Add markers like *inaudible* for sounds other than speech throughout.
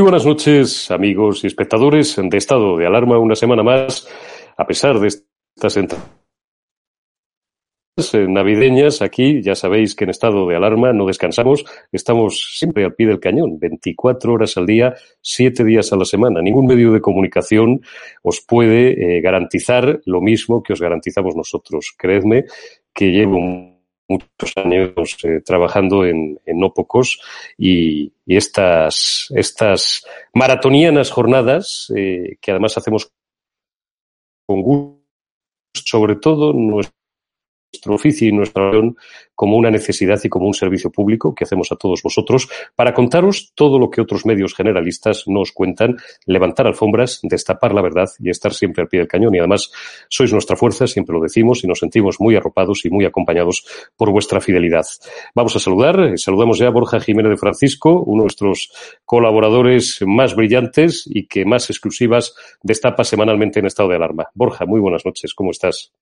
Muy buenas noches, amigos y espectadores de Estado de Alarma, una semana más, a pesar de estas entradas navideñas, aquí ya sabéis que en estado de alarma no descansamos, estamos siempre al pie del cañón, 24 horas al día, 7 días a la semana. Ningún medio de comunicación os puede eh, garantizar lo mismo que os garantizamos nosotros. Creedme que llevo muchos años eh, trabajando en, en, no pocos y, y, estas, estas maratonianas jornadas eh, que además hacemos con gusto, sobre todo nuestro nuestro oficio y nuestra acción como una necesidad y como un servicio público que hacemos a todos vosotros para contaros todo lo que otros medios generalistas nos cuentan, levantar alfombras, destapar la verdad y estar siempre al pie del cañón. Y además sois nuestra fuerza, siempre lo decimos, y nos sentimos muy arropados y muy acompañados por vuestra fidelidad. Vamos a saludar, saludamos ya a Borja Jiménez de Francisco, uno de nuestros colaboradores más brillantes y que más exclusivas destapa semanalmente en estado de alarma. Borja, muy buenas noches, ¿cómo estás?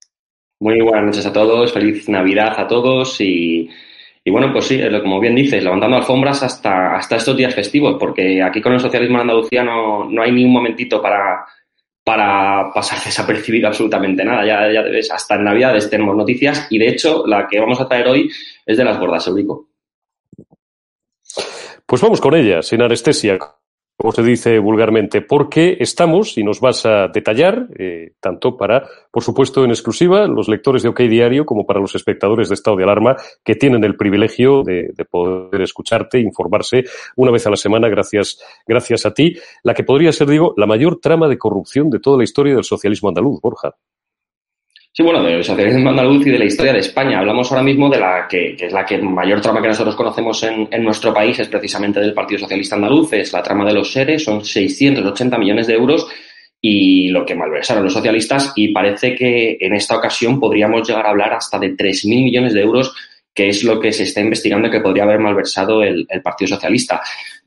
Muy buenas noches a todos, feliz Navidad a todos y, y bueno, pues sí, como bien dices, levantando alfombras hasta, hasta estos días festivos, porque aquí con el socialismo en Andalucía no, no hay ni un momentito para, para pasar *laughs* desapercibido absolutamente nada. Ya, ya ves, hasta en Navidades tenemos noticias y de hecho la que vamos a traer hoy es de las gordas, Eurico. Pues vamos con ella, sin anestesia como se dice vulgarmente, porque estamos, y nos vas a detallar, eh, tanto para, por supuesto, en exclusiva, los lectores de OK Diario, como para los espectadores de estado de alarma, que tienen el privilegio de, de poder escucharte, informarse una vez a la semana, gracias, gracias a ti, la que podría ser, digo, la mayor trama de corrupción de toda la historia del socialismo andaluz, Borja. Sí, bueno, del socialismo andaluz y de la historia de España. Hablamos ahora mismo de la que, que es la que mayor trama que nosotros conocemos en, nuestro país, es precisamente del Partido Socialista Andaluz, es la trama de los seres, son 680 millones de euros y lo que malversaron los socialistas y parece que en esta ocasión podríamos llegar a hablar hasta de 3.000 millones de euros que es lo que se está investigando que podría haber malversado el Partido Socialista.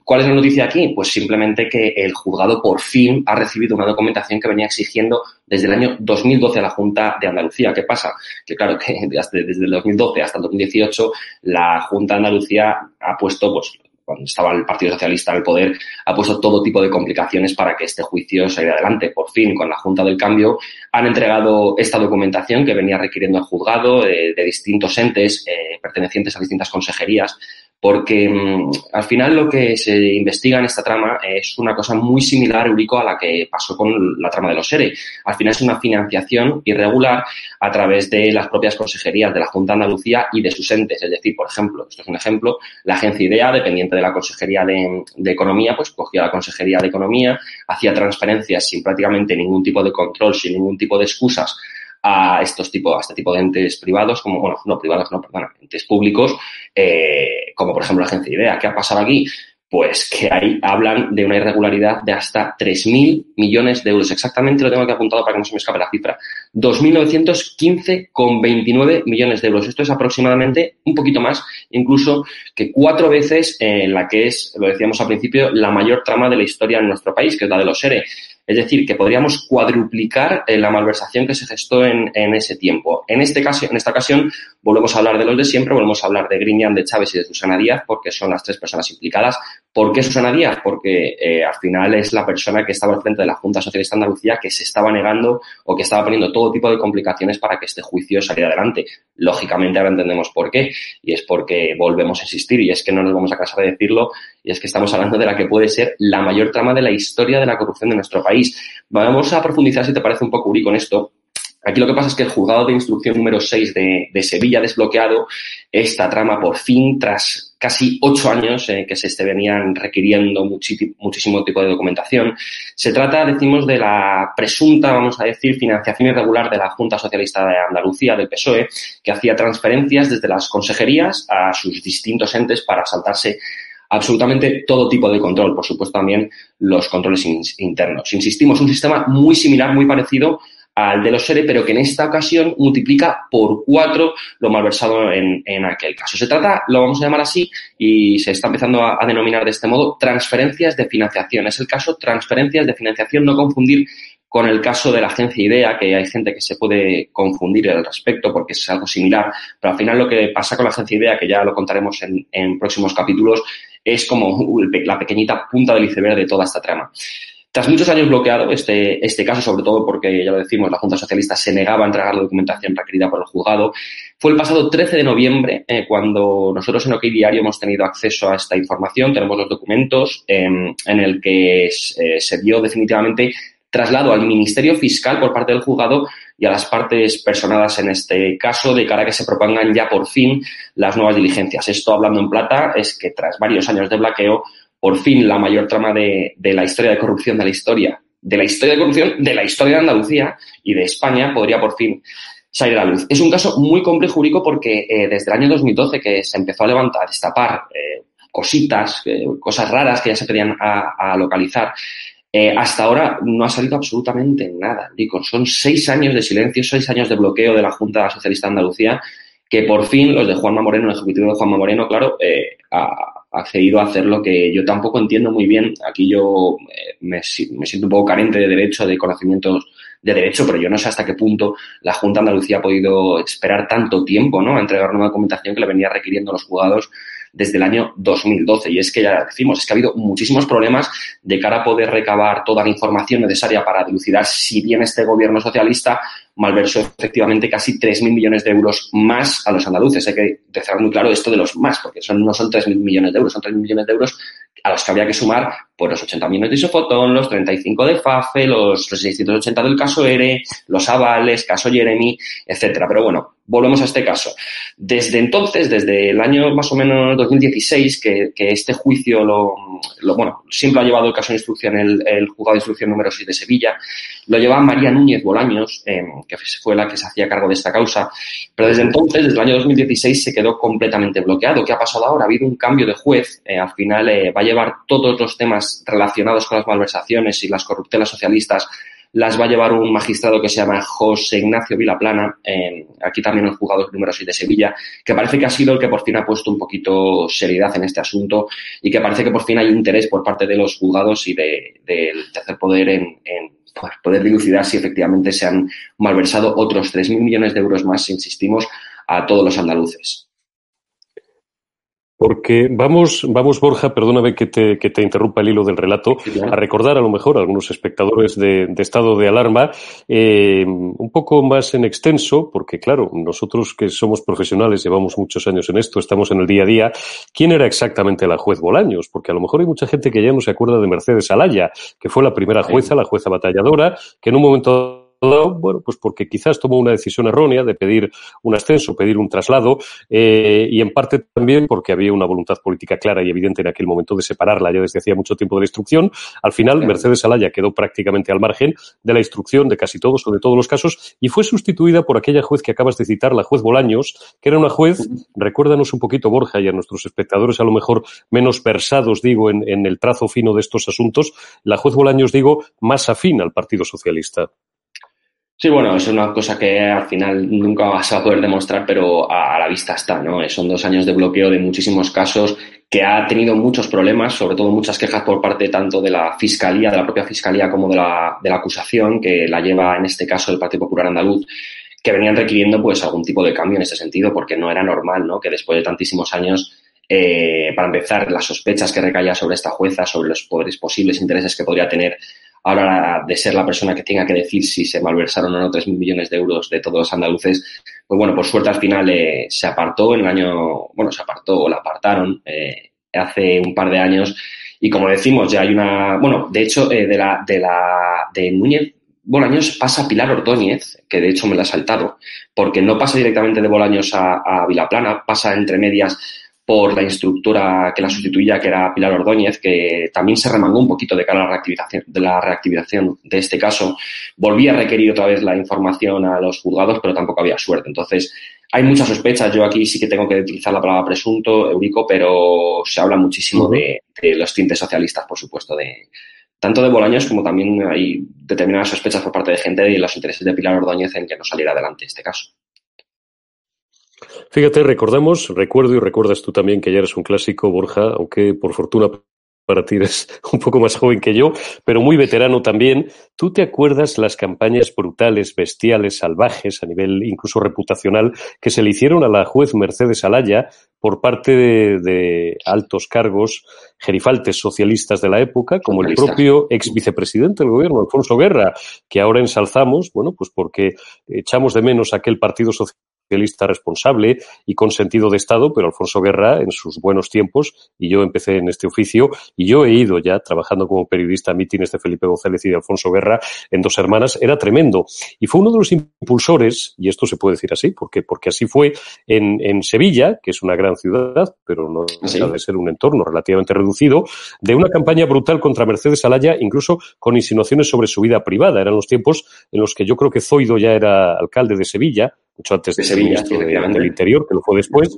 ¿Cuál es la noticia aquí? Pues simplemente que el juzgado por fin ha recibido una documentación que venía exigiendo desde el año 2012 a la Junta de Andalucía. ¿Qué pasa? Que claro que *laughs* desde el 2012 hasta el 2018 la Junta de Andalucía ha puesto pues cuando estaba el Partido Socialista en el poder, ha puesto todo tipo de complicaciones para que este juicio saliera adelante. Por fin, con la Junta del Cambio, han entregado esta documentación que venía requiriendo el juzgado de, distintos entes eh, pertenecientes a distintas consejerías porque mm, al final lo que se investiga en esta trama es una cosa muy similar, Eurico, a la que pasó con la trama de los ERE. Al final es una financiación irregular a través de las propias consejerías de la Junta de Andalucía y de sus entes. Es decir, por ejemplo, esto es un ejemplo, la agencia IDEA, dependiente de la Consejería de, Economía, pues cogía la Consejería de Economía, hacía transferencias sin prácticamente ningún tipo de control, sin ningún tipo de excusas a estos tipos, a este tipo de entes privados, como, bueno, no privados, no, perdón, entes públicos, eh, como por ejemplo la agencia IDEA. ¿Qué ha pasado aquí? Pues que ahí hablan de una irregularidad de hasta 3.000 millones de euros. Exactamente lo tengo aquí apuntado para que no se me escape la cifra. 2.915,29 millones de euros. Esto es aproximadamente un poquito más, incluso que cuatro veces en la que es, lo decíamos al principio, la mayor trama de la historia en nuestro país, que es la de los ERE. Es decir, que podríamos cuadruplicar eh, la malversación que se gestó en, ese tiempo. En, este caso, en esta ocasión volvemos a hablar de los de siempre, volvemos a hablar de Griñán, de Chávez y de Susana Díaz, porque son las tres personas implicadas. ¿Por qué Susana Díaz? Porque eh, al final es la persona que estaba al frente de la Junta Socialista de Andalucía que se estaba negando o que estaba poniendo todo tipo de complicaciones para que este juicio saliera adelante. Lógicamente ahora entendemos por qué, y es porque volvemos a insistir, y es que no nos vamos a cansar de decirlo, y es que estamos hablando de la que puede ser la mayor trama de la historia de la corrupción de nuestro país. Vamos a profundizar, si te parece un poco, Uri, con esto. Aquí lo que pasa es que el juzgado de instrucción número 6 de, Sevilla ha desbloqueado esta trama por fin tras casi ocho años eh, que se este venían requiriendo muchísimo tipo de documentación. Se trata, decimos, de la presunta, vamos a decir, financiación irregular de la Junta Socialista de Andalucía, del PSOE, que hacía transferencias desde las consejerías a sus distintos entes para saltarse absolutamente todo tipo de control, por supuesto también los controles internos. Insistimos, un sistema muy similar, muy parecido al de los SERE, pero que en esta ocasión multiplica por cuatro lo malversado en, en aquel caso. Se trata, lo vamos a llamar así, y se está empezando a, a, denominar de este modo, transferencias de financiación. Es el caso transferencias de financiación, no confundir con el caso de la agencia IDEA, que hay gente que se puede confundir al respecto porque es algo similar, pero al final lo que pasa con la agencia IDEA, que ya lo contaremos en, en próximos capítulos, es como la pequeñita punta del iceberg de toda esta trama. Tras muchos años bloqueado este, este caso, sobre todo porque, ya lo decimos, la Junta Socialista se negaba a entregar la documentación requerida por el juzgado, fue el pasado 13 de noviembre eh, cuando nosotros en OK Diario hemos tenido acceso a esta información, tenemos los documentos em, en el que eh, se dio definitivamente traslado al Ministerio Fiscal por parte del juzgado y a las partes personadas en este caso de cara a que se propongan ya por fin las nuevas diligencias. Esto, hablando en plata, es que tras varios años de bloqueo, por fin la mayor trama de, la historia de corrupción de la historia, de la historia de corrupción de la historia de Andalucía y de España podría por fin salir a la luz. Es un caso muy complejo jurídico porque eh, desde el año 2012 que se empezó a levantar, destapar eh, cositas, eh, cosas raras que ya se pedían a localizar, eh, hasta ahora no ha salido absolutamente nada, Digo, Son seis años de silencio, seis años de bloqueo de la Junta Socialista de Andalucía, que por fin los de Juanma Moreno, el ejecutivo de Juanma Moreno, claro, eh, ha accedido a hacer lo que yo tampoco entiendo muy bien. Aquí yo eh, me, me, siento un poco carente de derecho, de conocimientos de derecho, pero yo no sé hasta qué punto la Junta Andalucía ha podido esperar tanto tiempo ¿no? a entregar una documentación que le venía requiriendo a los juzgados desde el año 2012. Y es que ya decimos, es que ha habido muchísimos problemas de cara a poder recabar toda la información necesaria para dilucidar si bien este gobierno socialista malversó efectivamente casi 3.000 millones de euros más a los andaluces. Hay que dejar muy claro esto de los más, porque son, no son 3.000 millones de euros, son 3.000 millones de euros a los que habría que sumar por los 80 millones de Isofotón, los 35 de FAFE, los, 680 del caso ERE, los avales, caso Jeremy, etcétera. Pero bueno, volvemos a este caso. Desde entonces, desde el año más o menos 2016, que, que este juicio lo, bueno, siempre ha llevado el caso de instrucción el, el juzgado de instrucción número 6 de Sevilla, lo llevaba María Núñez Bolaños, eh, que fue la que se hacía cargo de esta causa. Pero desde entonces, desde el año 2016, se quedó completamente bloqueado. ¿Qué ha pasado ahora? Ha habido un cambio de juez. Eh, al final eh, va a llevar todos los temas relacionados con las malversaciones y las corruptelas socialistas las va a llevar un magistrado que se llama José Ignacio Vilaplana, aquí también el juzgado número 6 de Sevilla, que parece que ha sido el que por fin ha puesto un poquito seriedad en este asunto y que parece que por fin hay interés por parte de los juzgados y del tercer poder en pues, poder dilucidar si efectivamente se han malversado otros 3.000 millones de euros más, insistimos, a todos los andaluces. Porque vamos, vamos Borja, perdóname que te, que te interrumpa el hilo del relato, a recordar a lo mejor a algunos espectadores de, de estado de alarma, eh, un poco más en extenso, porque claro, nosotros que somos profesionales, llevamos muchos años en esto, estamos en el día a día, ¿quién era exactamente la juez Bolaños? Porque a lo mejor hay mucha gente que ya no se acuerda de Mercedes Alaya, que fue la primera jueza, la jueza batalladora, que en un momento bueno, pues porque quizás tomó una decisión errónea de pedir un ascenso, pedir un traslado, eh, y en parte también porque había una voluntad política clara y evidente en aquel momento de separarla ya desde hacía mucho tiempo de la instrucción. Al final, Mercedes Alaya quedó prácticamente al margen de la instrucción de casi todos o de todos los casos y fue sustituida por aquella juez que acabas de citar, la juez Bolaños, que era una juez, recuérdanos un poquito, Borja, y a nuestros espectadores a lo mejor menos versados, digo, en, en el trazo fino de estos asuntos, la juez Bolaños, digo, más afín al Partido Socialista. Sí, bueno, es una cosa que al final nunca vas a poder demostrar, pero a, la vista está, ¿no? Son dos años de bloqueo de muchísimos casos que ha tenido muchos problemas, sobre todo muchas quejas por parte tanto de la Fiscalía, de la propia Fiscalía, como de la, de la acusación, que la lleva en este caso el Partido Popular Andaluz, que venían requiriendo pues algún tipo de cambio en ese sentido, porque no era normal, ¿no? Que después de tantísimos años eh, para empezar, las sospechas que recaía sobre esta jueza, sobre los poderes posibles intereses que podría tener ahora de ser la persona que tenga que decir si se malversaron o no 3.000 millones de euros de todos los andaluces, pues bueno, por suerte al final eh, se apartó en el año, bueno, se apartó o la apartaron eh, hace un par de años. Y como decimos, ya hay una, bueno, de hecho, eh, de la, de la, de Núñez Bolaños pasa Pilar Ordóñez, que de hecho me la ha saltado, porque no pasa directamente de Bolaños a, a Vilaplana, pasa entre medias por la instructora que la sustituía, que era Pilar Ordóñez, que también se remangó un poquito de cara a la reactivación de, la reactivación de este caso. Volvía a requerir otra vez la información a los juzgados, pero tampoco había suerte. Entonces, hay muchas sospechas. Yo aquí sí que tengo que utilizar la palabra presunto, Eurico, pero se habla muchísimo de, de, los tintes socialistas, por supuesto, de tanto de Bolaños como también hay determinadas sospechas por parte de gente de los intereses de Pilar Ordóñez en que no saliera adelante este caso. Fíjate, recordamos, recuerdo y recuerdas tú también que ya eres un clásico, Borja, aunque por fortuna para ti eres *laughs* un poco más joven que yo, pero muy veterano también. ¿Tú te acuerdas las campañas brutales, bestiales, salvajes, a nivel incluso reputacional, que se le hicieron a la juez Mercedes Alaya por parte de, de altos cargos, gerifaltes socialistas de la época, como el propio ex vicepresidente del gobierno, Alfonso Guerra, que ahora ensalzamos, bueno, pues porque echamos de menos aquel partido socialista socialista responsable y con sentido de Estado, pero Alfonso Guerra en sus buenos tiempos, y yo empecé en este oficio, y yo he ido ya trabajando como periodista a mítines de Felipe González y de Alfonso Guerra en Dos Hermanas, era tremendo. Y fue uno de los impulsores, y esto se puede decir así, porque, porque así fue en, en Sevilla, que es una gran ciudad, pero no ¿Sí? de ser un entorno relativamente reducido, de una campaña brutal contra Mercedes Alaya, incluso con insinuaciones sobre su vida privada. Eran los tiempos en los que yo creo que Zoido ya era alcalde de Sevilla, mucho antes de, de Sevilla, ministro de, del Interior, que lo fue después,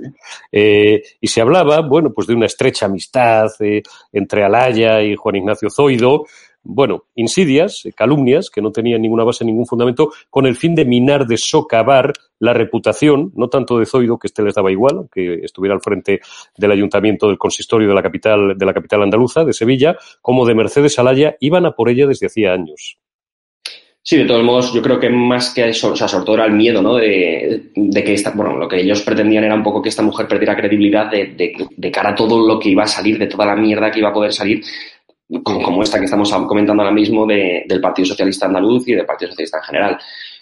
eh, y se hablaba, bueno, pues de una estrecha amistad eh, entre Alaya y Juan Ignacio Zoido, bueno, insidias, calumnias, que no tenían ninguna base, ningún fundamento, con el fin de minar, de socavar la reputación, no tanto de Zoido, que este les daba igual, aunque estuviera al frente del ayuntamiento del consistorio de la capital, de la capital andaluza, de Sevilla, como de Mercedes Alaya, iban a por ella desde hacía años. Sí, de todos modos, yo creo que más que eso, o sea, sobre todo era el miedo, ¿no? De, de, que esta, bueno, lo que ellos pretendían era un poco que esta mujer perdiera credibilidad de, de, cara a todo lo que iba a salir, de toda la mierda que iba a poder salir, como, como esta que estamos comentando ahora mismo de, del Partido Socialista Andaluz y del Partido Socialista en general.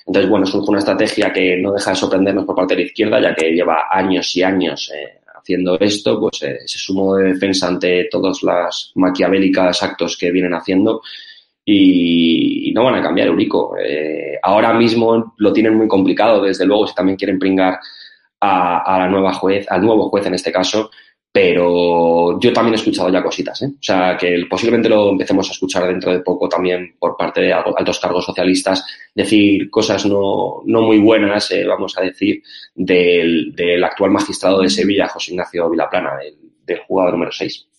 Entonces, bueno, es una estrategia que no deja de sorprendernos por parte de la izquierda, ya que lleva años y años eh, haciendo esto, pues eh, ese sumo de defensa ante todas las maquiavélicas actos que vienen haciendo y, no van a cambiar Eurico. Eh, ahora mismo lo tienen muy complicado, desde luego, si también quieren pringar a, a, la nueva juez, al nuevo juez en este caso, pero yo también he escuchado ya cositas, ¿eh? O sea, que posiblemente lo empecemos a escuchar dentro de poco también por parte de altos cargos socialistas, decir cosas no, no muy buenas, eh, vamos a decir, del, del, actual magistrado de Sevilla, José Ignacio Vilaplana, del, del jugador número 6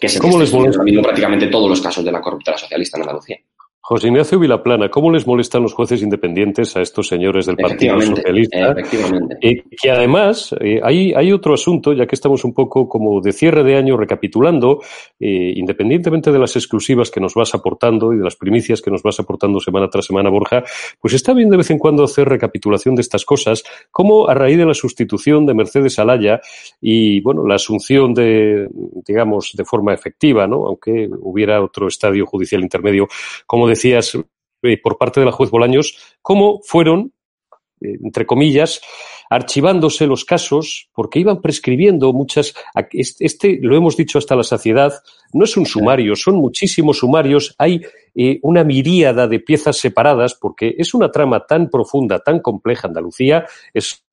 que se ¿Cómo les molesta? prácticamente todos los casos de la corrupta socialista en Andalucía. José Ignacio Vilaplana, ¿cómo les molestan los jueces independientes a estos señores del Partido Socialista? Efectivamente. Eh, que además eh, hay, hay, otro asunto, ya que estamos un poco como de cierre de año recapitulando, eh, independientemente de las exclusivas que nos vas aportando y de las primicias que nos vas aportando semana tras semana, Borja, pues está bien de vez en cuando hacer recapitulación de estas cosas, como a raíz de la sustitución de Mercedes Alaya y, bueno, la asunción de, digamos, de forma efectiva, ¿no? Aunque hubiera otro estadio judicial intermedio, como de decías eh, por parte de la juez Bolaños, cómo fueron, eh, entre comillas, archivándose los casos porque iban prescribiendo muchas. Este, lo hemos dicho hasta la saciedad, no es un sumario, son muchísimos sumarios. Hay eh, una miríada de piezas separadas porque es una trama tan profunda, tan compleja. Andalucía es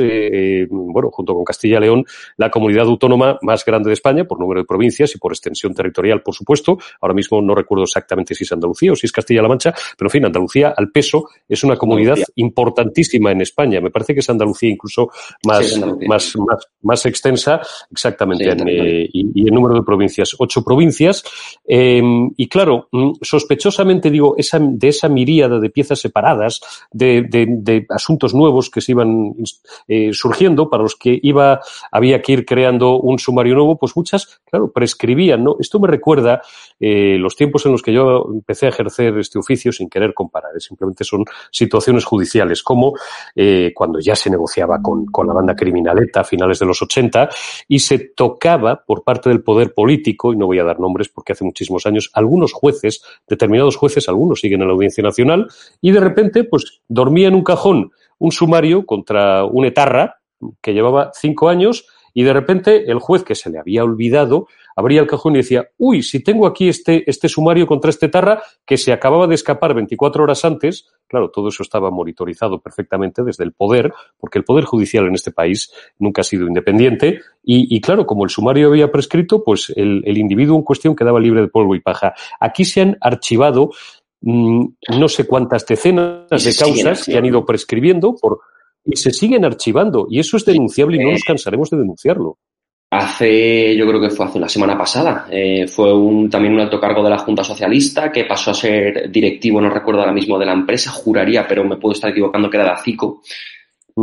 eh, bueno, junto con Castilla y León, la comunidad autónoma más grande de España por número de provincias y por extensión territorial, por supuesto. Ahora mismo no recuerdo exactamente si es Andalucía o si es Castilla-La Mancha, pero en fin, Andalucía al peso es una comunidad importantísima en España. Me parece que es Andalucía incluso más, más, más, más, extensa, exactamente, eh, y, el número de provincias, ocho provincias. Em, y claro, mm, sospechosamente digo, esa, de esa miríada de piezas separadas, de, de, de asuntos nuevos que se iban eh, surgiendo, para los que iba, había que ir creando un sumario nuevo, pues muchas, claro, prescribían, ¿no? Esto me recuerda eh, los tiempos en los que yo empecé a ejercer este oficio sin querer comparar, ¿eh? simplemente son situaciones judiciales, como eh, cuando ya se negociaba con, con la banda criminaleta a finales de los 80 y se tocaba por parte del poder político, y no voy a dar nombres porque hace muchísimos años, algunos jueces, determinados jueces, algunos siguen en la Audiencia Nacional, y de repente, pues dormía en un cajón un sumario contra un etarra que llevaba cinco años y de repente el juez que se le había olvidado abría el cajón y decía, uy, si tengo aquí este, este sumario contra este tarra que se acababa de escapar 24 horas antes, claro, todo eso estaba monitorizado perfectamente desde el poder, porque el poder judicial en este país nunca ha sido independiente y, y claro, como el sumario había prescrito, pues el, el individuo en cuestión quedaba libre de polvo y paja. Aquí se han archivado no sé cuántas decenas de causas que han ido prescribiendo por, y se siguen archivando. Y eso es denunciable y no nos cansaremos de denunciarlo. Hace, yo creo que fue hace una semana pasada, eh, fue un, también un alto cargo de la Junta Socialista que pasó a ser directivo, no recuerdo ahora mismo de la empresa, juraría, pero me puedo estar equivocando, que era de ACICO,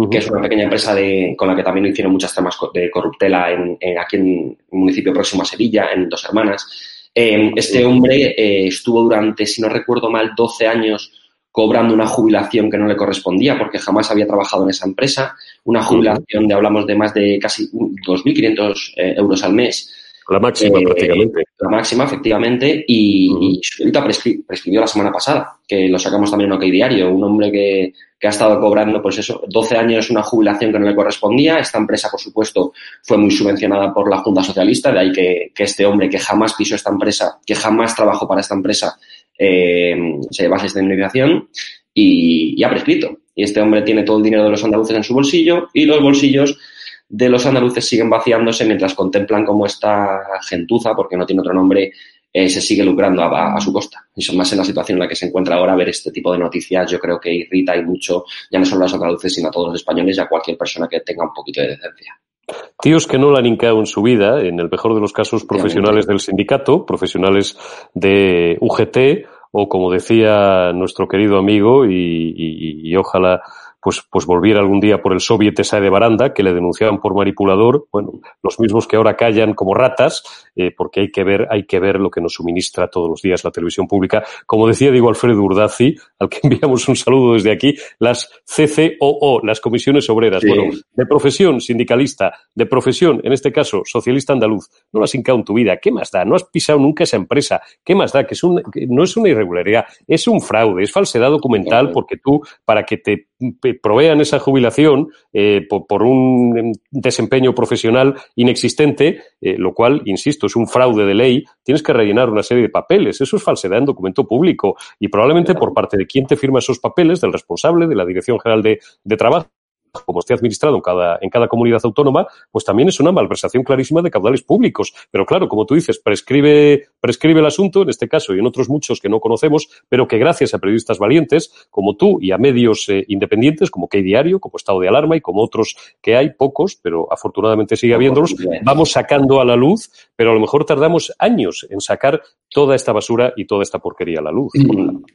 que es una pequeña empresa de, con la que también hicieron muchas temas de corruptela en, aquí en un municipio próximo a Sevilla, en Dos Hermanas. Em, este hombre eh, estuvo durante, si no recuerdo mal, 12 años cobrando una jubilación que no le correspondía porque jamás había trabajado en esa empresa, una jubilación de hablamos de más de casi 2.500 eh, euros al mes. La máxima, eh, prácticamente. La máxima, efectivamente, y, ahorita prescribió la semana pasada, que lo sacamos también en OK Diario, un hombre que, que ha estado cobrando, pues eso, 12 años una jubilación que no le correspondía. Esta empresa, por supuesto, fue muy subvencionada por la Junta Socialista, de ahí que, que este hombre que jamás pisó esta empresa, que jamás trabajó para esta empresa, eh, se llevase esta indemnización y, y ha prescrito. Y este hombre tiene todo el dinero de los andaluces en su bolsillo y los bolsillos de los andaluces siguen vaciándose mientras contemplan cómo esta gentuza, porque no tiene otro nombre, eh, se sigue lucrando a, su costa. Y son más en la situación en la que se encuentra ahora ver este tipo de noticias, yo creo que irrita y mucho, ya no solo a los andaluces, sino a todos los españoles y a cualquier persona que tenga un poquito de decencia. Tíos que no la han hincado en su vida, en el mejor de los casos profesionales del sindicato, profesionales de UGT, o como decía nuestro querido amigo, y ojalá pues, pues volviera algún día por el soviet esa de Baranda, que le denunciaban por manipulador, bueno, los mismos que ahora callan como ratas, eh, porque hay que ver, hay que ver lo que nos suministra todos los días la televisión pública. Como decía Diego Alfredo Urdazi, al que *laughs* enviamos un saludo desde aquí, las CCOO, las comisiones obreras, bueno, de profesión sindicalista, de profesión, en este caso, socialista andaluz, no has hincado en tu vida, ¿qué más da? No has pisado nunca esa empresa, ¿qué más da? Que, es un, que no es una irregularidad, es un fraude, es falsedad documental, porque tú, para que te provean esa jubilación eh, por, un desempeño profesional inexistente, eh, lo cual, insisto, es un fraude de ley, tienes que rellenar una serie de papeles. Eso es falsedad en documento público y probablemente por parte de quien te firma esos papeles, del responsable, de la Dirección General de, de Trabajo como esté administrado en cada, en cada comunidad autónoma, pues también es una malversación clarísima de caudales públicos. Pero claro, como tú dices, prescribe, prescribe el asunto, en este caso y en otros muchos que no conocemos, pero que gracias a periodistas valientes como tú y a medios eh, independientes como Key Diario, como Estado de Alarma y como otros que hay, pocos, pero afortunadamente sigue habiéndolos, vamos sacando a la luz, pero a lo mejor tardamos años en sacar toda esta basura y toda esta porquería a la luz.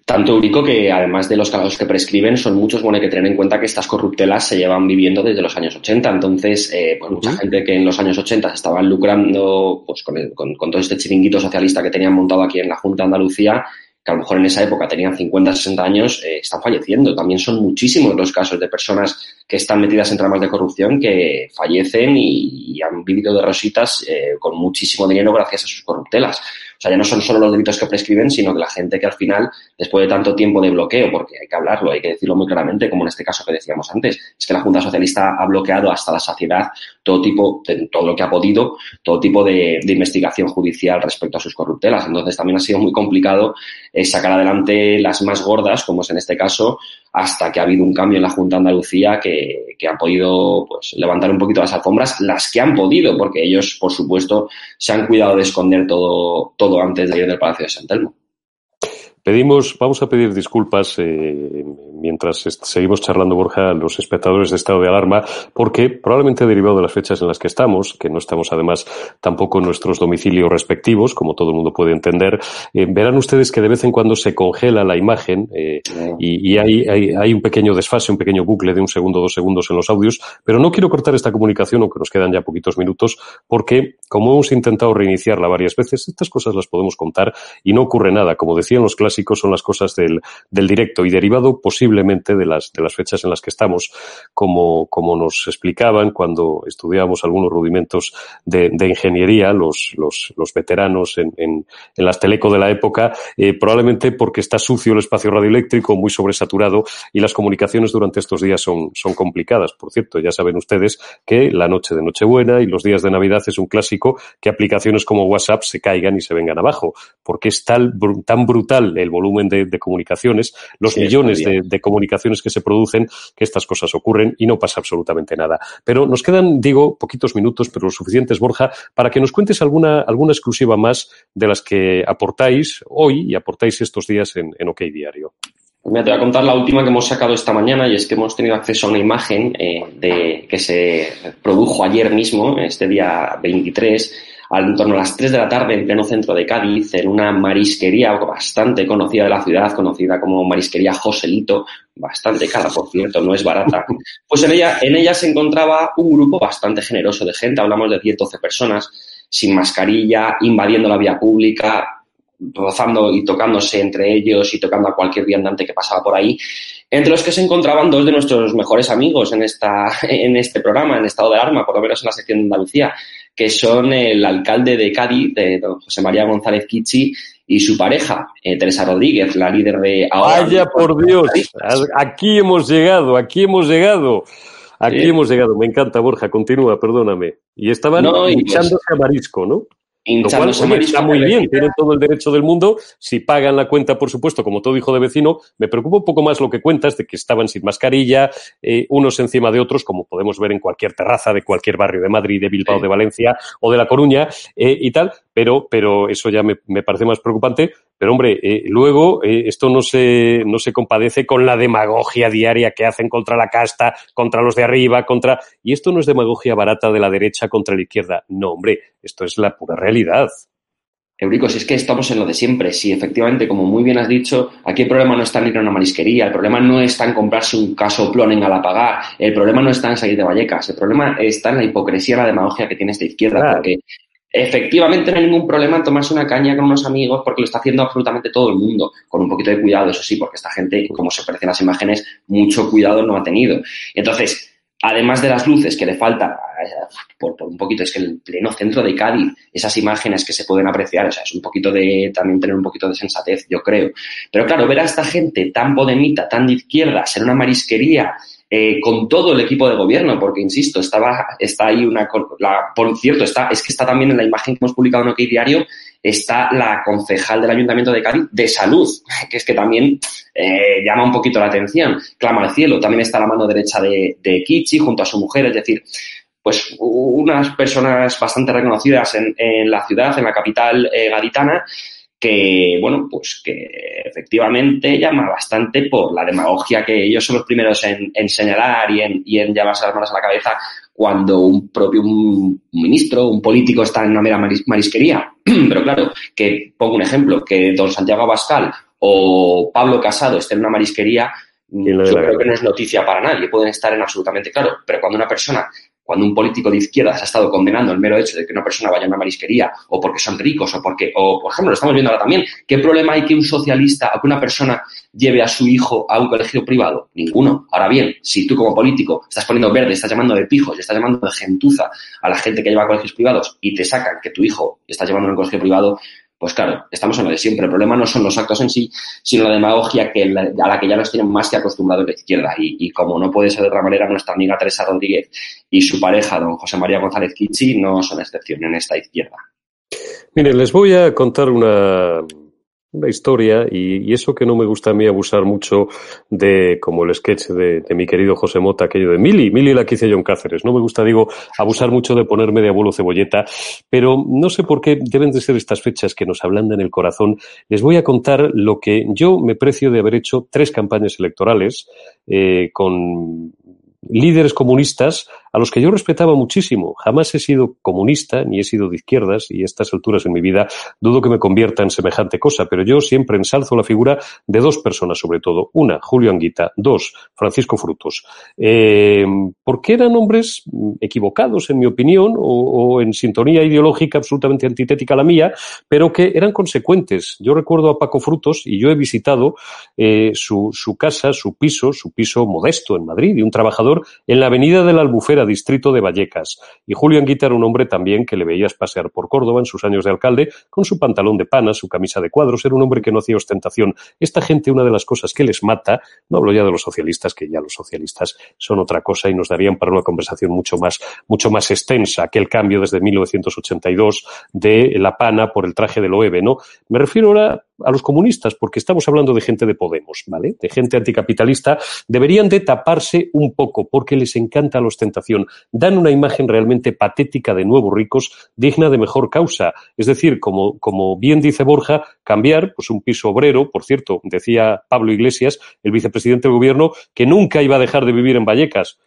Tanto único que además de los casos que prescriben, son muchos, bueno, hay que tener en cuenta que estas corruptelas se llevan viviendo desde los años 80. Entonces, eh, pues mucha gente que en los años 80 se estaban lucrando pues, con, con todo este chiringuito socialista que tenían montado aquí en la Junta de Andalucía, que a lo mejor en esa época tenían 50, 60 años, eh, están falleciendo. También son muchísimos los casos de personas que están metidas en tramas de corrupción que fallecen y, han vivido de rositas eh, con muchísimo dinero gracias a sus corruptelas. O sea, ya no son solo los delitos que prescriben, sino que la gente que al final, después de tanto tiempo de bloqueo, porque hay que hablarlo, hay que decirlo muy claramente, como en este caso que decíamos antes, es que la Junta Socialista ha bloqueado hasta la saciedad todo tipo, de, todo lo que ha podido, todo tipo de, investigación judicial respecto a sus corruptelas. Entonces también ha sido muy complicado eh, sacar adelante las más gordas, como es en este caso, hasta que ha habido un cambio en la Junta Andalucía que, que han podido pues, levantar un poquito las alfombras, las que han podido, porque ellos, por supuesto, se han cuidado de esconder todo, todo antes de ir del Palacio de San Telmo. Pedimos, vamos a pedir disculpas eh, mientras seguimos charlando, Borja, a los espectadores de estado de alarma, porque probablemente derivado de las fechas en las que estamos, que no estamos además tampoco en nuestros domicilios respectivos, como todo el mundo puede entender, eh, verán ustedes que de vez en cuando se congela la imagen eh, y, y hay, hay, hay, un pequeño desfase, un pequeño bucle de un segundo, dos segundos en los audios, pero no quiero cortar esta comunicación, aunque nos quedan ya poquitos minutos, porque como hemos intentado reiniciarla varias veces, estas cosas las podemos contar y no ocurre nada. Como decían los clásicos, son las cosas del, del directo y derivado posiblemente de las, de las fechas en las que estamos, como, como nos explicaban cuando estudiábamos algunos rudimentos de, de ingeniería, los, los, los veteranos en, en, en, las teleco de la época, eh, probablemente porque está sucio el espacio radioeléctrico, muy sobresaturado y las comunicaciones durante estos días son, son complicadas. Por cierto, ya saben ustedes que la noche de Nochebuena y los días de Navidad es un clásico que aplicaciones como WhatsApp se caigan y se vengan abajo, porque es tal, tan brutal el volumen de, de comunicaciones, los sí, millones de, de, comunicaciones que se producen, que estas cosas ocurren y no pasa absolutamente nada. Pero nos quedan, digo, poquitos minutos, pero lo suficientes, Borja, para que nos cuentes alguna, alguna exclusiva más de las que aportáis hoy y aportáis estos días en, en OK Diario. Mira, te voy a contar la última que hemos sacado esta mañana y es que hemos tenido acceso a una imagen eh, de, que se produjo ayer mismo, este día 23, al torno a las 3 de la tarde en pleno centro de Cádiz, en una marisquería bastante conocida de la ciudad, conocida como Marisquería Joselito, bastante cara, por cierto, no es barata. *laughs* Pues en ella, en ella se encontraba un grupo bastante generoso de gente, hablamos de 10-12 personas, sin mascarilla, invadiendo la vía pública, rozando y tocándose entre ellos y tocando a cualquier viandante que pasaba por ahí, entre los que se encontraban dos de nuestros mejores amigos en, esta, *laughs* en este programa, en estado de alarma, por lo menos en la sección de Andalucía, que son el alcalde de Cádiz, de don José María González Kichi, y su pareja, eh, Teresa Rodríguez, la líder de ahora. Vaya por Dios, aquí hemos llegado, aquí hemos llegado. Aquí sí. hemos llegado, me encanta, Borja, continúa, perdóname. Y estaban no, pues, a marisco, ¿no? Lo cual, oye, está muy bien, tienen todo el derecho del mundo. Si pagan la cuenta, por supuesto, como todo hijo de vecino, me preocupa un poco más lo que cuentas de que estaban sin mascarilla, eh, unos encima de otros, como podemos ver en cualquier terraza de cualquier barrio de Madrid, de Bilbao, sí. de Valencia o de La Coruña eh, y tal, pero, pero eso ya me, me parece más preocupante. Pero hombre, eh, luego eh, esto no se, no se compadece con la demagogia diaria que hacen contra la casta, contra los de arriba, contra... Y esto no es demagogia barata de la derecha contra la izquierda. No, hombre, esto es la pura realidad. Eurico, si es que estamos en lo de siempre, si efectivamente, como muy bien has dicho, aquí el problema no está en ir a una marisquería, el problema no está en comprarse un casoplón en Galapagar, el problema no está en salir de Vallecas, el problema está en la hipocresía, la demagogia que tiene esta izquierda, claro. porque efectivamente no hay ningún problema en tomarse una caña con unos amigos porque lo está haciendo absolutamente todo el mundo, con un poquito de cuidado, eso sí, porque esta gente, como se parecen las imágenes, mucho cuidado no ha tenido. Entonces, además de las luces que le falta por, por, un poquito, es que el pleno centro de Cádiz, esas imágenes que se pueden apreciar, o sea, es un poquito de, también tener un poquito de sensatez, yo creo. Pero claro, ver a esta gente tan podemita, tan de izquierdas, en una marisquería, eh, con todo el equipo de gobierno, porque insisto, estaba, está ahí una, la, por cierto, está, es que está también en la imagen que hemos publicado en OK Diario, está la concejal del Ayuntamiento de Cádiz de Salud, *laughs* que es que también eh, llama un poquito la atención, clama al cielo, también está la mano derecha de, de Kichi junto a su mujer, es decir, pues unas personas bastante reconocidas en, en la ciudad, en la capital eh, gaditana, que, bueno, pues que efectivamente llama bastante por la demagogia que ellos son los primeros en, en señalar y en, y en llevarse las manos a la cabeza cuando un propio un ministro, un político está en una mera marisquería. *clears throat* Pero claro, que pongo un ejemplo, que don Santiago Abascal o Pablo Casado estén en una marisquería, yo creo que no es noticia para nadie, pueden estar en absolutamente claro, pero cuando una persona cuando un político de izquierdas ha estado condenando el mero hecho de que una persona vaya a una marisquería o porque son ricos o porque, o por ejemplo, lo estamos viendo ahora también, ¿qué problema hay que un socialista o que una persona lleve a su hijo a un colegio privado? Ninguno. Ahora bien, si tú como político estás poniendo verde, estás llamando de pijos, estás llamando de gentuza a la gente que lleva colegios privados y te sacan que tu hijo está llevando a un colegio privado, pues claro, estamos en lo de siempre. El problema no son los actos en sí, sino la demagogia a la que ya nos tienen más que acostumbrados de izquierda. Y, como no puede ser de otra manera, nuestra amiga Teresa Rodríguez y su pareja, don José María González Kichi, no son excepción en esta izquierda. Miren, les voy a contar una, una historia y, eso que no me gusta a mí abusar mucho de, como el sketch de, mi querido José Mota, aquello de Mili, Mili la que hice yo en Cáceres. No me gusta, digo, abusar mucho de ponerme de abuelo cebolleta, pero no sé por qué deben de ser estas fechas que nos ablandan el corazón. Les voy a contar lo que yo me precio de haber hecho tres campañas electorales eh, con líderes comunistas a los que yo respetaba muchísimo. Jamás he sido comunista ni he sido de izquierdas y a estas alturas en mi vida dudo que me convierta en semejante cosa, pero yo siempre ensalzo la figura de dos personas sobre todo. Una, Julio Anguita. Dos, Francisco Frutos. Eh, porque eran hombres equivocados, en mi opinión, o, en sintonía ideológica absolutamente antitética a la mía, pero que eran consecuentes. Yo recuerdo a Paco Frutos y yo he visitado eh, su, su casa, su piso, su piso modesto en Madrid, y un trabajador en la avenida de la Albufera distrito de Vallecas. Y Julio Anguita era un hombre también que le veías pasear por Córdoba en sus años de alcalde con su pantalón de pana, su camisa de cuadros. Era un hombre que no hacía ostentación. Esta gente, una de las cosas que les mata, no hablo ya de los socialistas, que ya los socialistas son otra cosa y nos darían para una conversación mucho más, mucho más extensa, aquel cambio desde 1982 de la pana por el traje del OEB, ¿no? Me refiero ahora a los comunistas, porque estamos hablando de gente de Podemos, ¿vale? De gente anticapitalista, deberían de taparse un poco, porque les encanta la ostentación. Dan una imagen realmente patética de nuevos ricos, digna de mejor causa. Es decir, como, como bien dice Borja, cambiar, pues un piso obrero, por cierto, decía Pablo Iglesias, el vicepresidente del gobierno, que nunca iba a dejar de vivir en Vallecas.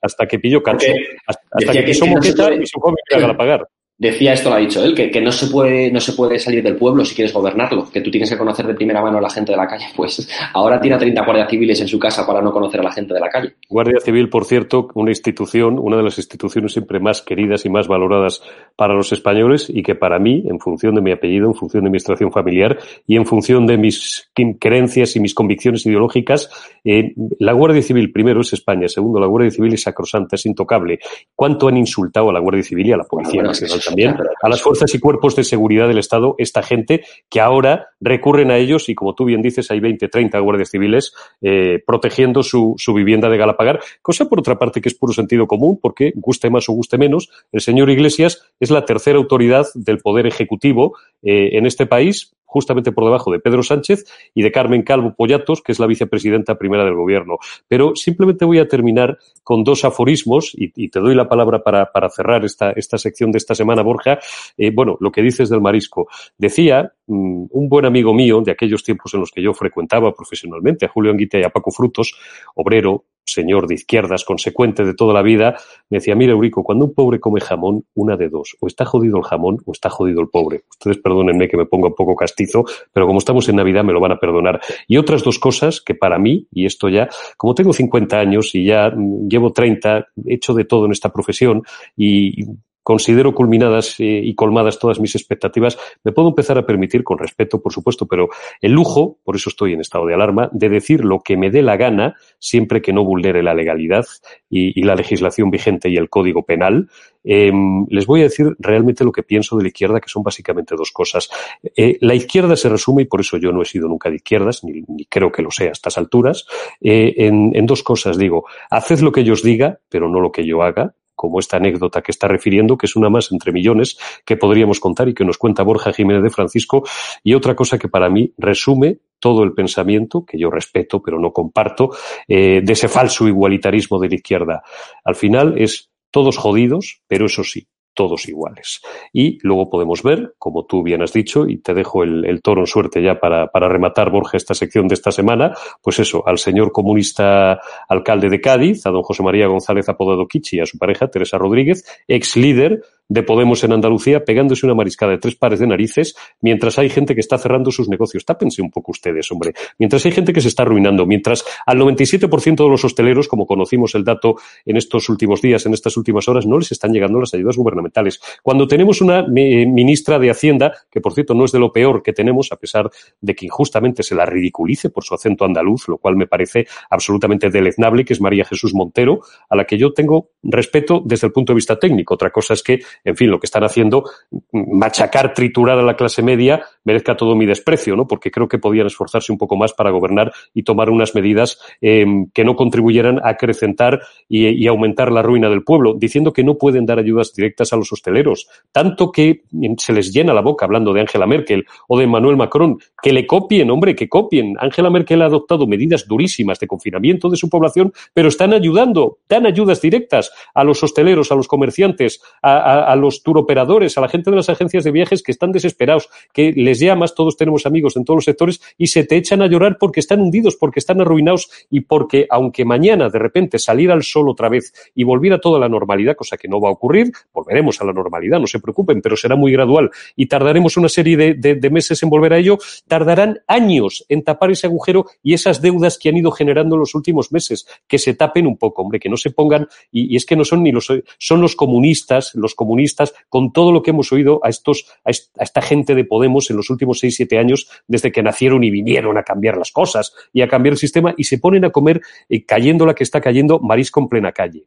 hasta que pilló cacho. Hasta, que, quiso moqueta y su joven que la pagar. Decía esto, lo ha dicho él, que, que, no, se puede, no se puede salir del pueblo si quieres gobernarlo, que tú tienes que conocer de primera mano a la gente de la calle. *laughs* Pues ahora tiene a 30 guardias civiles en su casa para no conocer a la gente de la calle. Guardia Civil, por cierto, una institución, una de las instituciones siempre más queridas y más valoradas para los españoles y que para mí, en función de mi apellido, en función de mi situación familiar y en función de mis creencias y mis convicciones ideológicas, eh, la Guardia Civil, primero, es España. Segundo, la Guardia Civil es sacrosanta, es intocable. ¿Cuánto han insultado a la Guardia Civil y a la Policía Nacional? También a las fuerzas y cuerpos de seguridad del Estado, esta gente que ahora recurren a ellos y como tú bien dices, hay 20, 30 guardias civiles eh, protegiendo su, su vivienda de Galapagar, cosa por otra parte que es puro sentido común, porque guste más o guste menos, el señor Iglesias es la tercera autoridad del Poder Ejecutivo eh, en este país, justamente por debajo de Pedro Sánchez y de Carmen Calvo Pollatos, que es la vicepresidenta primera del gobierno. Pero simplemente voy a terminar con dos aforismos y, te doy la palabra para, para cerrar esta, esta, sección de esta semana, Borja. Eh, bueno, lo que dices del marisco. Decía mm, un buen amigo mío de aquellos tiempos en los que yo frecuentaba profesionalmente a Julio Anguita y a Paco Frutos, obrero, señor de izquierdas, consecuente de toda la vida, me decía, mira, Eurico, cuando un pobre come jamón, una de dos, o está jodido el jamón o está jodido el pobre. Ustedes perdónenme que me ponga un poco castizo, pero como estamos en Navidad me lo van a perdonar. Y otras dos cosas que para mí, y esto ya, como tengo 50 años y ya llevo 30, he hecho de todo en esta profesión y considero culminadas eh, y colmadas todas mis expectativas, me puedo empezar a permitir, con respeto, por supuesto, pero el lujo, por eso estoy en estado de alarma, de decir lo que me dé la gana, siempre que no vulnere la legalidad y, la legislación vigente y el código penal. Em, les voy a decir realmente lo que pienso de la izquierda, que son básicamente dos cosas. Eh, la izquierda se resume, y por eso yo no he sido nunca de izquierdas, ni, creo que lo sea a estas alturas, eh, en, en dos cosas. Digo, haced lo que yo os diga, pero no lo que yo haga como esta anécdota que está refiriendo, que es una más entre millones que podríamos contar y que nos cuenta Borja Jiménez de Francisco, y otra cosa que para mí resume todo el pensamiento, que yo respeto pero no comparto, eh, de ese falso igualitarismo de la izquierda. Al final es todos jodidos, pero eso sí, todos iguales. Y luego podemos ver, como tú bien has dicho, y te dejo el, toro en suerte ya para, para, rematar, Borja, esta sección de esta semana, pues eso, al señor comunista alcalde de Cádiz, a don José María González Apodado Kichi y a su pareja, Teresa Rodríguez, ex líder de Podemos en Andalucía pegándose una mariscada de tres pares de narices mientras hay gente que está cerrando sus negocios. Tápense un poco ustedes, hombre. Mientras hay gente que se está arruinando, mientras al 97% de los hosteleros, como conocimos el dato en estos últimos días, en estas últimas horas, no les están llegando las ayudas gubernamentales. Cuando tenemos una ministra de Hacienda, que por cierto no es de lo peor que tenemos, a pesar de que injustamente se la ridiculice por su acento andaluz, lo cual me parece absolutamente deleznable, que es María Jesús Montero, a la que yo tengo respeto desde el punto de vista técnico. Otra cosa es que en fin, lo que están haciendo, machacar, triturar a la clase media, merezca todo mi desprecio, ¿no? Porque creo que podían esforzarse un poco más para gobernar y tomar unas medidas em, que no contribuyeran a acrecentar y, aumentar la ruina del pueblo, diciendo que no pueden dar ayudas directas a los hosteleros. Tanto que se les llena la boca hablando de Angela Merkel o de Emmanuel Macron, que le copien, hombre, que copien. Angela Merkel ha adoptado medidas durísimas de confinamiento de su población, pero están ayudando, dan ayudas directas a los hosteleros, a los comerciantes, a a, los turoperadores, a la gente de las agencias de viajes que están desesperados, que les llamas, todos tenemos amigos en todos los sectores, y se te echan a llorar porque están hundidos, porque están arruinados y porque, aunque mañana de repente saliera el sol otra vez y volviera toda la normalidad, cosa que no va a ocurrir, volveremos a la normalidad, no se preocupen, pero será muy gradual y tardaremos una serie de, meses en volver a ello, tardarán años en tapar ese agujero y esas deudas que han ido generando en los últimos meses, que se tapen un poco, hombre, que no se pongan, y, y es que no son ni los, son los comunistas, los comunistas comunistas, con todo lo que hemos oído a, estos, a, esta gente de Podemos en los últimos seis, siete años, desde que nacieron y vinieron a cambiar las cosas y a cambiar el sistema, y se ponen a comer, eh, cayendo la que está cayendo, marisco en plena calle.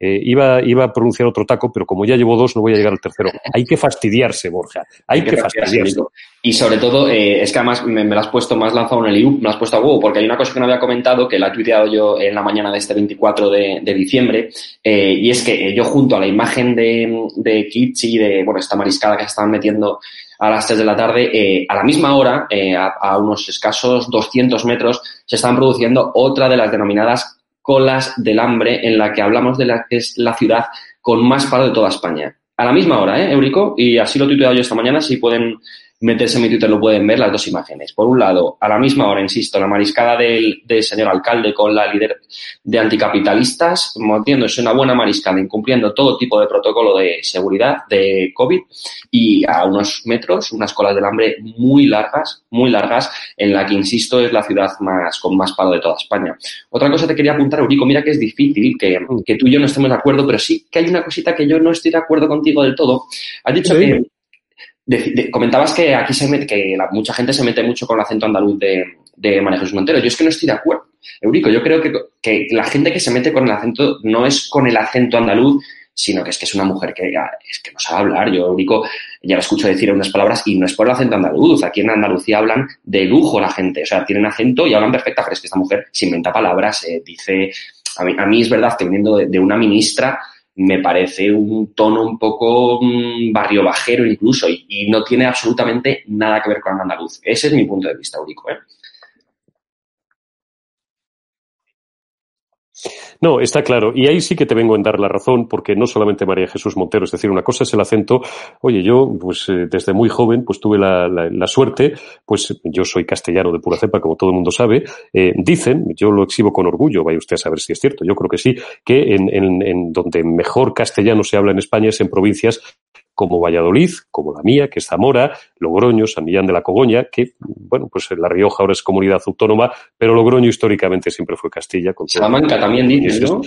Eh, iba, iba a pronunciar otro taco, pero como ya llevo dos, no voy a llegar al tercero. Hay que fastidiarse, Borja. Hay, que, fastidiarse. Y sobre todo, eh, es que además me, me, lo has puesto más lanzado en el IU, me lo has puesto a huevo, porque hay una cosa que no había comentado, que la he tuiteado yo en la mañana de este 24 de, de diciembre, eh, y es que yo junto a la imagen de, de y de, bueno, esta mariscada que se estaban metiendo a las 3 de la tarde, eh, a la misma hora, eh, a, a, unos escasos 200 metros, se están produciendo otra de las denominadas colas del hambre, en la que hablamos de la que es la ciudad con más paro de toda España. A la misma hora, ¿eh, Eurico? Y así lo he tuiteado yo esta mañana, si pueden meterse en mi Twitter lo pueden ver las dos imágenes. Por un lado, a la misma hora, insisto, la mariscada del, del señor alcalde con la líder de anticapitalistas, es una buena mariscada, incumpliendo todo tipo de protocolo de seguridad de COVID y a unos metros, unas colas del hambre muy largas, muy largas, en la que, insisto, es la ciudad más con más paro de toda España. Otra cosa te quería apuntar, Eurico, mira que es difícil que, que tú y yo no estemos de acuerdo, pero sí que hay una cosita que yo no estoy de acuerdo contigo del todo. Has dicho sí. que comentabas que aquí se mete, que la, mucha gente se mete mucho con el acento andaluz de, de María Jesús Montero. Yo es que no estoy de acuerdo. Eurico, yo creo que, que, la gente que se mete con el acento no es con el acento andaluz, sino que es que es una mujer que es que no sabe hablar. Yo, Eurico, ya la escucho decir unas palabras y no es por el acento andaluz. Aquí en Andalucía hablan de lujo la gente. O sea, tienen acento y hablan perfecta, pero es que esta mujer se inventa palabras, eh, dice... A mí, a mí es verdad que viniendo de una ministra me parece un tono un poco mmm, barrio bajero incluso y, no tiene absolutamente nada que ver con andaluz. Ese es mi punto de vista, Eurico. ¿eh? No, está claro. Y ahí sí que te vengo en dar la razón, porque no solamente María Jesús Montero, es decir, una cosa es el acento. Oye, yo, pues eh, desde muy joven, pues tuve la, la, suerte, pues yo soy castellano de pura cepa, como todo el mundo sabe. Eh, dicen, yo lo exhibo con orgullo, vaya usted a saber si es cierto, yo creo que sí, que en, en, en donde mejor castellano se habla en España es en provincias como Valladolid, como la mía, que es Zamora, Logroño, San Millán de la Cogoña, que, bueno, pues La Rioja ahora es comunidad autónoma, pero Logroño históricamente siempre fue Castilla. Con Salamanca también dices, ¿no?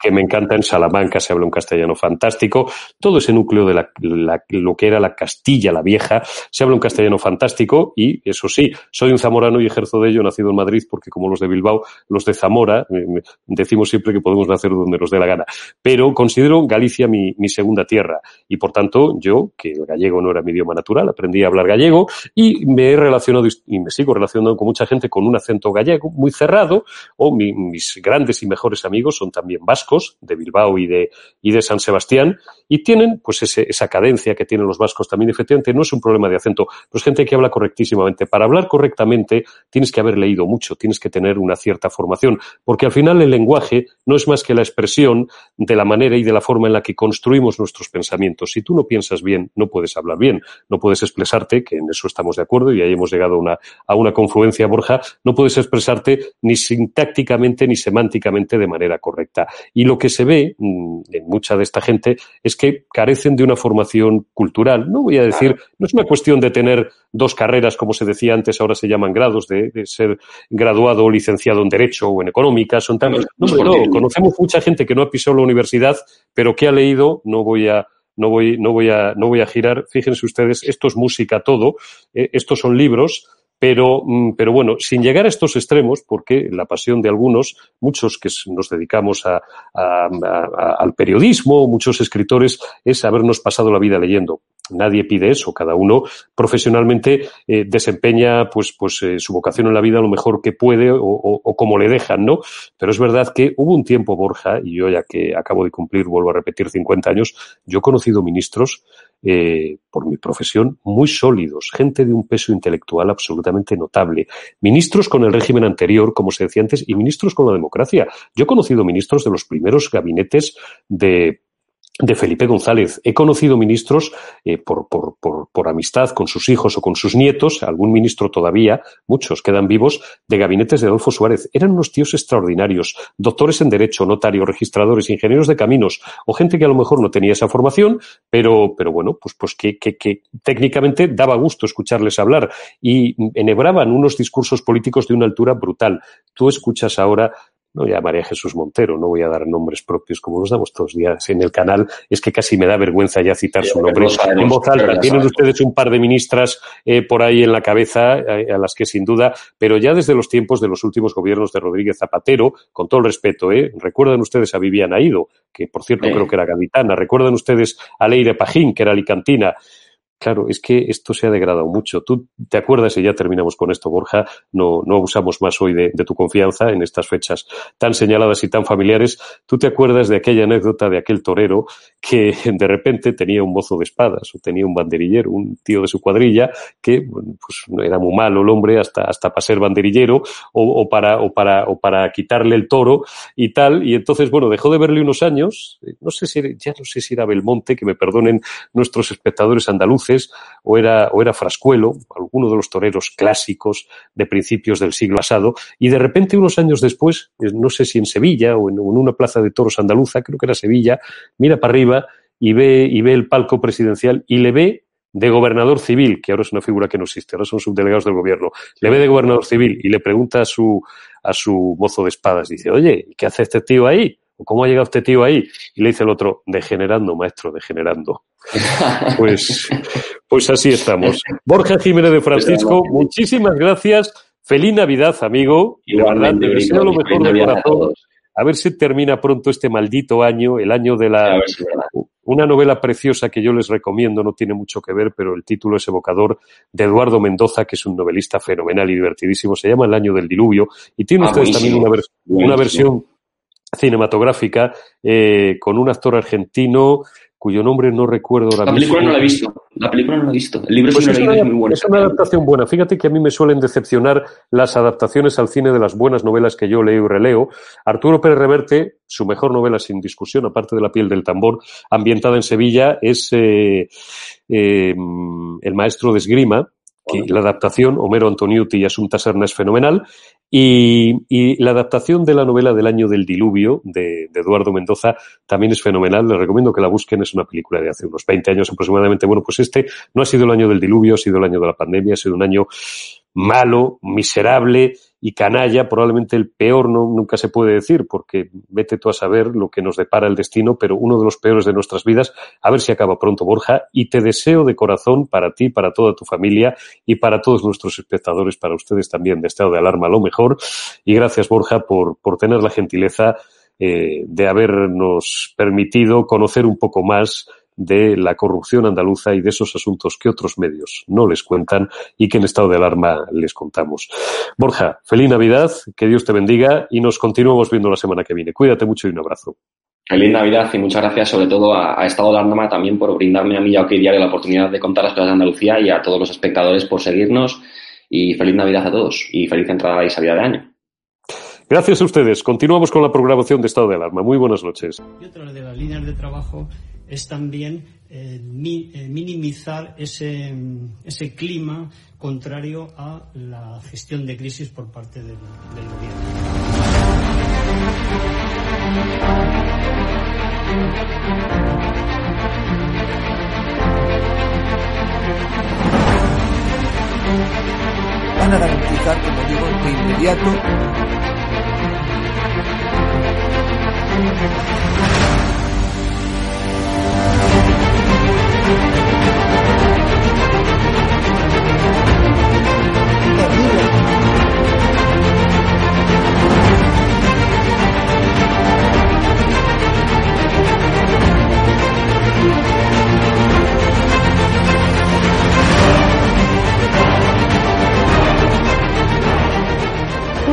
Que me encanta. En Salamanca se habla un castellano fantástico. Todo ese núcleo de la, la, lo que era la Castilla la Vieja se habla un castellano fantástico y, eso sí, soy un zamorano y ejerzo de ello, nacido en Madrid, porque como los de Bilbao, los de Zamora, eh, decimos siempre que podemos nacer donde nos dé la gana. Pero considero Galicia mi, mi segunda tierra y, por tanto, yo, que el gallego no era mi idioma natural, aprendí a hablar gallego y me he relacionado y me sigo relacionando con mucha gente con un acento gallego muy cerrado o mi, mis grandes y mejores amigos son también vascos de Bilbao y de, y de San Sebastián, y tienen pues esa cadencia que tienen los vascos también, efectivamente, no es un problema de acento, pero es gente que habla correctísimamente. Para hablar correctamente tienes que haber leído mucho, tienes que tener una cierta formación, porque al final el lenguaje no es más que la expresión de la manera y de la forma en la que construimos nuestros pensamientos. Si tú no piensas bien, no puedes hablar bien, no puedes expresarte, que en eso estamos de acuerdo y ahí hemos llegado a una, a una confluencia, Borja, no puedes expresarte ni sintácticamente ni semánticamente de manera correcta. Lo que se ve mm, en mucha de esta gente es que carecen de una formación cultural. No voy a decir, no es una cuestión de tener dos carreras, como se decía antes, ahora se llaman grados, de, ser graduado o licenciado en Derecho o en Económica, son tan... No, no, conocemos mucha gente que no ha pisado la universidad, pero que ha leído, no voy a no voy, no voy a, no voy a girar. Fíjense ustedes, esto es música todo, eh, estos son libros, pero, mm, pero bueno, sin llegar a estos extremos, porque la pasión de algunos, muchos que nos dedicamos a, al periodismo, muchos escritores, es habernos pasado la vida leyendo. Nadie pide eso, cada uno profesionalmente eh, desempeña pues, pues eh, su vocación en la vida lo mejor que puede o, o, como le dejan, ¿no? Pero es verdad que hubo un tiempo, Borja, y yo ya que acabo de cumplir, vuelvo a repetir, 50 años, yo he conocido ministros eh, por mi profesión, muy sólidos, gente de un peso intelectual absolutamente notable, ministros con el régimen anterior, como se decía antes, y ministros con la democracia. Yo he conocido ministros de los primeros gabinetes de de Felipe González. He conocido ministros eh, por, por, por, por, amistad con sus hijos o con sus nietos, algún ministro todavía, muchos quedan vivos, de gabinetes de Adolfo Suárez. Eran unos tíos extraordinarios, doctores en Derecho, notarios, registradores, ingenieros de caminos, o gente que a lo mejor no tenía esa formación, pero, pero bueno, pues, pues que, que, que técnicamente daba gusto escucharles hablar y enhebraban unos discursos políticos de una altura brutal. Tú escuchas ahora no ya María Jesús Montero, no voy a dar nombres propios como nos damos todos los días en el canal, es que casi me da vergüenza ya citar su nombre en voz alta. Tienen ustedes un par de ministras eh, por ahí en la cabeza, eh, a las que sin duda, pero ya desde los tiempos de los últimos gobiernos de Rodríguez Zapatero, con todo el respeto, ¿eh? recuerdan ustedes a Viviana Ido, que por cierto creo que era gaditana, recuerdan ustedes a Leire Pajín, que era alicantina, Claro, es que esto se ha degradado mucho. Tú te acuerdas, y ya terminamos con esto, Borja, no, no abusamos más hoy de, tu confianza en estas fechas tan señaladas y tan familiares. Tú te acuerdas de aquella anécdota de aquel torero que *laughs* de repente tenía un mozo de espadas o tenía un banderillero, un tío de su cuadrilla que pues, era muy malo el hombre hasta, hasta para ser banderillero o, o, para, o, para, o para quitarle el toro y tal. Y entonces, bueno, dejó de verle unos años. No sé si, ya no sé si era Belmonte, que me perdonen nuestros espectadores andaluces o era, o era Frascuelo, alguno de los toreros clásicos de principios del siglo pasado, y de repente unos años después, eh, no sé si en Sevilla o en, una plaza de toros andaluza, creo que era Sevilla, mira para arriba y ve, y ve el palco presidencial y le ve de gobernador civil, que ahora es una figura que no existe, ahora son subdelegados del gobierno, le ve de gobernador civil y le pregunta a su, a su mozo de espadas, dice, oye, ¿qué hace este tío ahí? ¿Cómo ha llegado este tío ahí? Y le dice el otro, degenerando, maestro, degenerando. Pues, pues así estamos. Borja Jiménez de Francisco, muchísimas gracias. Feliz Navidad, amigo. Y de verdad, te deseo lo mejor de corazón. A ver si termina pronto este maldito año, el año de la... Una novela preciosa que yo les recomiendo, no tiene mucho que ver, pero el título es evocador, de Eduardo Mendoza, que es un novelista fenomenal y divertidísimo. Se llama El año del diluvio. Y tiene ah, ustedes también una, una versión cinematográfica eh, con un actor argentino cuyo nombre no recuerdo ahora La película no la he visto. La película no la he visto. El libro pues sí he leído es muy bueno. Es una adaptación buena. Fíjate que a mí me suelen decepcionar las adaptaciones al cine de las buenas novelas que yo leo y releo. Arturo Pérez Reverte, su mejor novela sin discusión, aparte de La piel del tambor, ambientada en Sevilla, es eh, eh, El maestro de esgrima, que la adaptación, Homero Antoniuti y Asunta Serna es fenomenal. Y, y, la adaptación de la novela del año del diluvio de, de, Eduardo Mendoza también es fenomenal. Les recomiendo que la busquen. Es una película de hace unos 20 años aproximadamente. Bueno, pues este no ha sido el año del diluvio, ha sido el año de la pandemia, ha sido un año malo, miserable y canalla, probablemente el peor no, nunca se puede decir, porque vete tú a saber lo que nos depara el destino, pero uno de los peores de nuestras vidas, a ver si acaba pronto, Borja, y te deseo de corazón para ti, para toda tu familia y para todos nuestros espectadores, para ustedes también de estado de alarma lo mejor. Y gracias, Borja, por, por tener la gentileza eh, de habernos permitido conocer un poco más de la corrupción andaluza y de esos asuntos que otros medios no les cuentan y que en estado de alarma les contamos. Borja, feliz Navidad, que Dios te bendiga y nos continuamos viendo la semana que viene. Cuídate mucho y un abrazo. Feliz Navidad y muchas gracias sobre todo a, Estado de Alarma también por brindarme a mí y a OK Diario la oportunidad de contar las cosas de Andalucía y a todos los espectadores por seguirnos y feliz Navidad a todos y feliz entrada y salida de año. Gracias a ustedes. Continuamos con la programación de Estado de Alarma. Muy buenas noches. Y otra de las líneas de trabajo es también eh, eh, minimizar ese, ese clima contrario a la gestión de crisis por parte del, gobierno. Van a garantizar, inmediato Thank you.